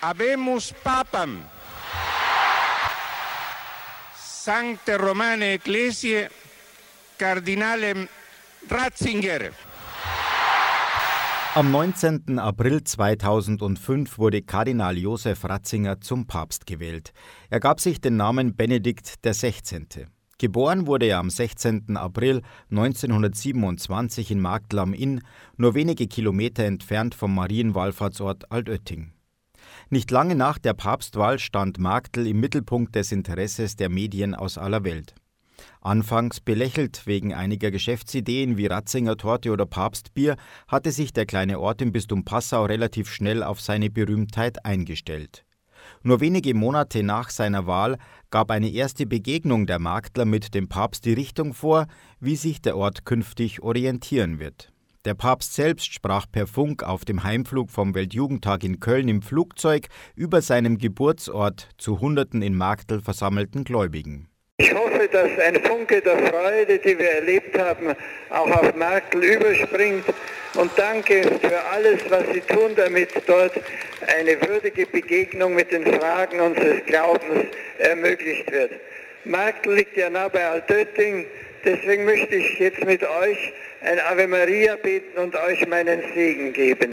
Abemus Papam Sancte Romane Ecclesiae Cardinalem Ratzinger. Am 19. April 2005 wurde Kardinal Josef Ratzinger zum Papst gewählt. Er gab sich den Namen Benedikt XVI. Geboren wurde er am 16. April 1927 in Marktl am Inn, nur wenige Kilometer entfernt vom Marienwallfahrtsort Altötting. Nicht lange nach der Papstwahl stand Marktl im Mittelpunkt des Interesses der Medien aus aller Welt. Anfangs belächelt wegen einiger Geschäftsideen wie Ratzinger Torte oder Papstbier, hatte sich der kleine Ort im Bistum Passau relativ schnell auf seine Berühmtheit eingestellt. Nur wenige Monate nach seiner Wahl gab eine erste Begegnung der Marktler mit dem Papst die Richtung vor, wie sich der Ort künftig orientieren wird. Der Papst selbst sprach per Funk auf dem Heimflug vom Weltjugendtag in Köln im Flugzeug über seinem Geburtsort zu Hunderten in Marktl versammelten Gläubigen. Ich hoffe, dass ein Funke der Freude, die wir erlebt haben, auch auf Marktl überspringt. Und danke für alles, was Sie tun, damit dort eine würdige Begegnung mit den Fragen unseres Glaubens ermöglicht wird. Marktl liegt ja nah bei Altötting, deswegen möchte ich jetzt mit euch ein Ave Maria beten und euch meinen Segen geben.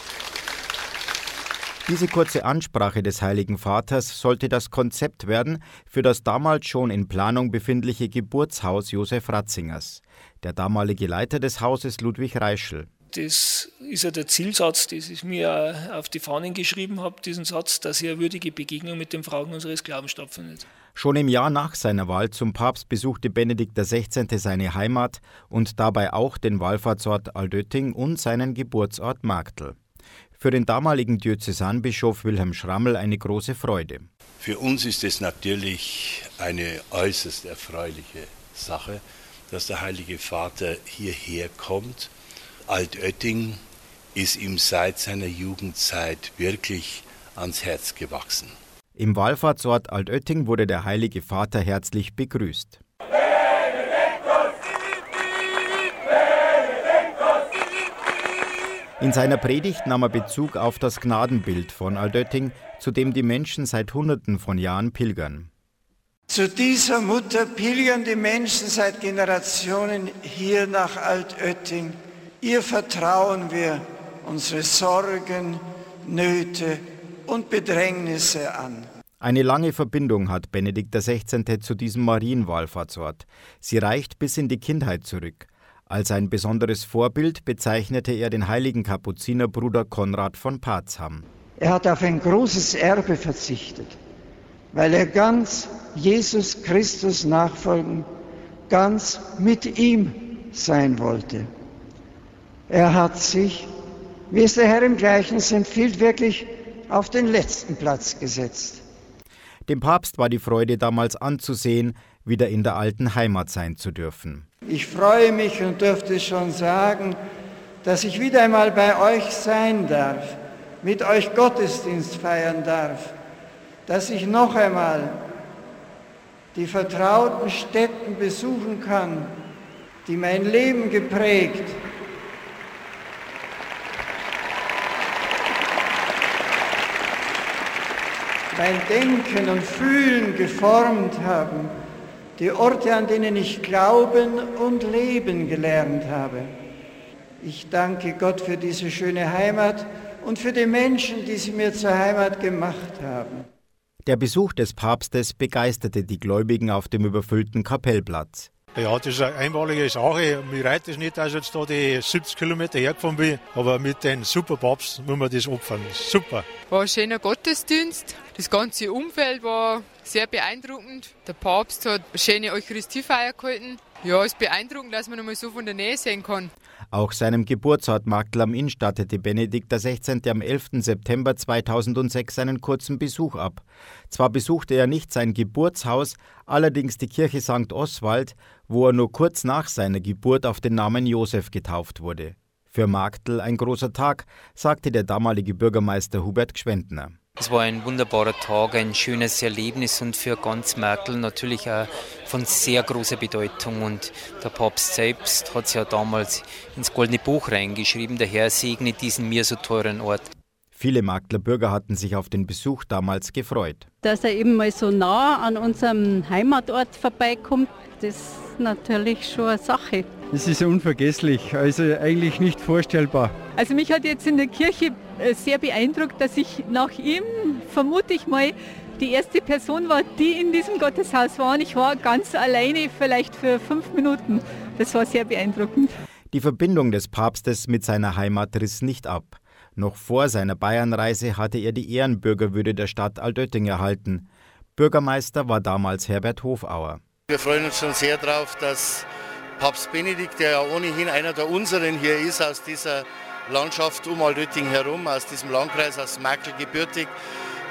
Diese kurze Ansprache des Heiligen Vaters sollte das Konzept werden für das damals schon in Planung befindliche Geburtshaus Josef Ratzingers. Der damalige Leiter des Hauses Ludwig Reischl. Das ist ja der Zielsatz, den ich mir auf die Fahnen geschrieben habe, diesen Satz, dass hier eine würdige Begegnung mit den Fragen unseres Glaubens stattfindet. Schon im Jahr nach seiner Wahl zum Papst besuchte Benedikt XVI. seine Heimat und dabei auch den Wallfahrtsort Aldötting und seinen Geburtsort Marktl für den damaligen Diözesanbischof Wilhelm Schrammel eine große Freude. Für uns ist es natürlich eine äußerst erfreuliche Sache, dass der Heilige Vater hierher kommt. Altötting ist ihm seit seiner Jugendzeit wirklich ans Herz gewachsen. Im Wallfahrtsort Altötting wurde der Heilige Vater herzlich begrüßt. In seiner Predigt nahm er Bezug auf das Gnadenbild von Aldötting, zu dem die Menschen seit Hunderten von Jahren pilgern. Zu dieser Mutter pilgern die Menschen seit Generationen hier nach Altötting. Ihr vertrauen wir unsere Sorgen, Nöte und Bedrängnisse an. Eine lange Verbindung hat Benedikt XVI. zu diesem Marienwallfahrtsort. Sie reicht bis in die Kindheit zurück. Als ein besonderes Vorbild bezeichnete er den heiligen Kapuzinerbruder Konrad von Parzham. Er hat auf ein großes Erbe verzichtet, weil er ganz Jesus Christus nachfolgen, ganz mit ihm sein wollte. Er hat sich, wie es der Herr im Gleichnis empfiehlt, wirklich auf den letzten Platz gesetzt. Dem Papst war die Freude damals anzusehen, wieder in der alten Heimat sein zu dürfen. Ich freue mich und dürfte schon sagen, dass ich wieder einmal bei euch sein darf, mit euch Gottesdienst feiern darf, dass ich noch einmal die vertrauten Städten besuchen kann, die mein Leben geprägt, mein Denken und Fühlen geformt haben die Orte, an denen ich glauben und leben gelernt habe. Ich danke Gott für diese schöne Heimat und für die Menschen, die sie mir zur Heimat gemacht haben. Der Besuch des Papstes begeisterte die Gläubigen auf dem überfüllten Kapellplatz. Ja, das ist eine einmalige Sache. Mir reicht es nicht, dass ich jetzt da die 70 Kilometer hergefahren bin, aber mit dem super Papst muss man das opfern. Super. War ein schöner Gottesdienst. Das ganze Umfeld war sehr beeindruckend. Der Papst hat eine schöne Eucharistiefeier gehalten. Ja, es ist beeindruckend, dass man einmal so von der Nähe sehen kann. Auch seinem Geburtsort Marktl am Inn stattete Benedikt XVI. am 11. September 2006 einen kurzen Besuch ab. Zwar besuchte er nicht sein Geburtshaus, allerdings die Kirche St. Oswald, wo er nur kurz nach seiner Geburt auf den Namen Josef getauft wurde. Für Marktl ein großer Tag, sagte der damalige Bürgermeister Hubert Gschwendner. Es war ein wunderbarer Tag, ein schönes Erlebnis und für ganz Merkel natürlich auch von sehr großer Bedeutung. Und der Papst selbst hat es ja damals ins Goldene Buch reingeschrieben, der Herr segne diesen mir so teuren Ort. Viele Magdler Bürger hatten sich auf den Besuch damals gefreut. Dass er eben mal so nah an unserem Heimatort vorbeikommt, das ist natürlich schon eine Sache. Es ist unvergesslich, also eigentlich nicht vorstellbar. Also mich hat jetzt in der Kirche sehr beeindruckt, dass ich nach ihm, vermute ich mal, die erste Person war, die in diesem Gotteshaus war. Und ich war ganz alleine, vielleicht für fünf Minuten. Das war sehr beeindruckend. Die Verbindung des Papstes mit seiner Heimat riss nicht ab. Noch vor seiner Bayernreise hatte er die Ehrenbürgerwürde der Stadt Altötting erhalten. Bürgermeister war damals Herbert Hofauer. Wir freuen uns schon sehr darauf, dass Papst Benedikt, der ja ohnehin einer der unseren hier ist, aus dieser Landschaft um Altötting herum, aus diesem Landkreis, aus Merkel gebürtig,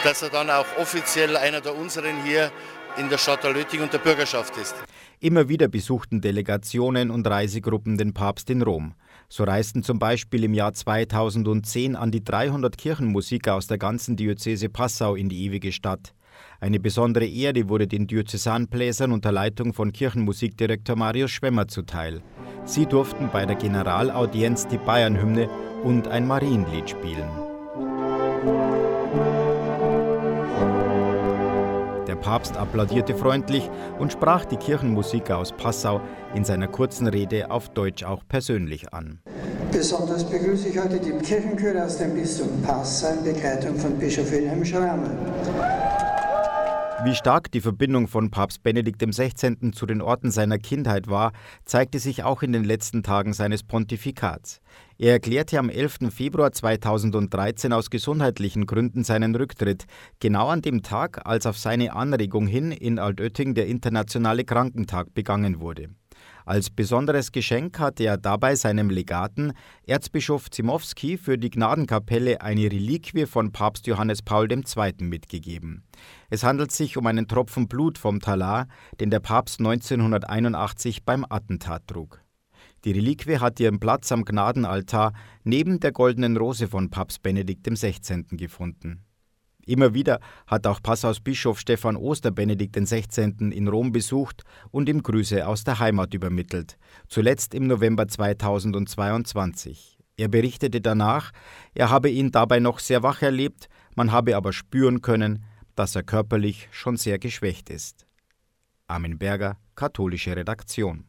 dass er dann auch offiziell einer der unseren hier in der Stadt Altötting und der Bürgerschaft ist. Immer wieder besuchten Delegationen und Reisegruppen den Papst in Rom. So reisten zum Beispiel im Jahr 2010 an die 300 Kirchenmusiker aus der ganzen Diözese Passau in die ewige Stadt. Eine besondere Ehre wurde den Diözesanbläsern unter Leitung von Kirchenmusikdirektor Marius Schwemmer zuteil. Sie durften bei der Generalaudienz die Bayernhymne und ein Marienlied spielen. Der Papst applaudierte freundlich und sprach die Kirchenmusiker aus Passau in seiner kurzen Rede auf Deutsch auch persönlich an. Besonders begrüße ich heute die Kirchenchöre aus dem Bistum Passau in Begleitung von Bischof Wilhelm Schrammel. Wie stark die Verbindung von Papst Benedikt XVI. zu den Orten seiner Kindheit war, zeigte sich auch in den letzten Tagen seines Pontifikats. Er erklärte am 11. Februar 2013 aus gesundheitlichen Gründen seinen Rücktritt, genau an dem Tag, als auf seine Anregung hin in Altötting der Internationale Krankentag begangen wurde. Als besonderes Geschenk hatte er dabei seinem Legaten, Erzbischof Zimowski, für die Gnadenkapelle eine Reliquie von Papst Johannes Paul II. mitgegeben. Es handelt sich um einen Tropfen Blut vom Talar, den der Papst 1981 beim Attentat trug. Die Reliquie hat ihren Platz am Gnadenaltar neben der goldenen Rose von Papst Benedikt XVI. gefunden. Immer wieder hat auch Passaus Bischof Stefan Oster Benedikt XVI. in Rom besucht und ihm Grüße aus der Heimat übermittelt, zuletzt im November 2022. Er berichtete danach, er habe ihn dabei noch sehr wach erlebt, man habe aber spüren können, dass er körperlich schon sehr geschwächt ist. Armin Berger, katholische Redaktion.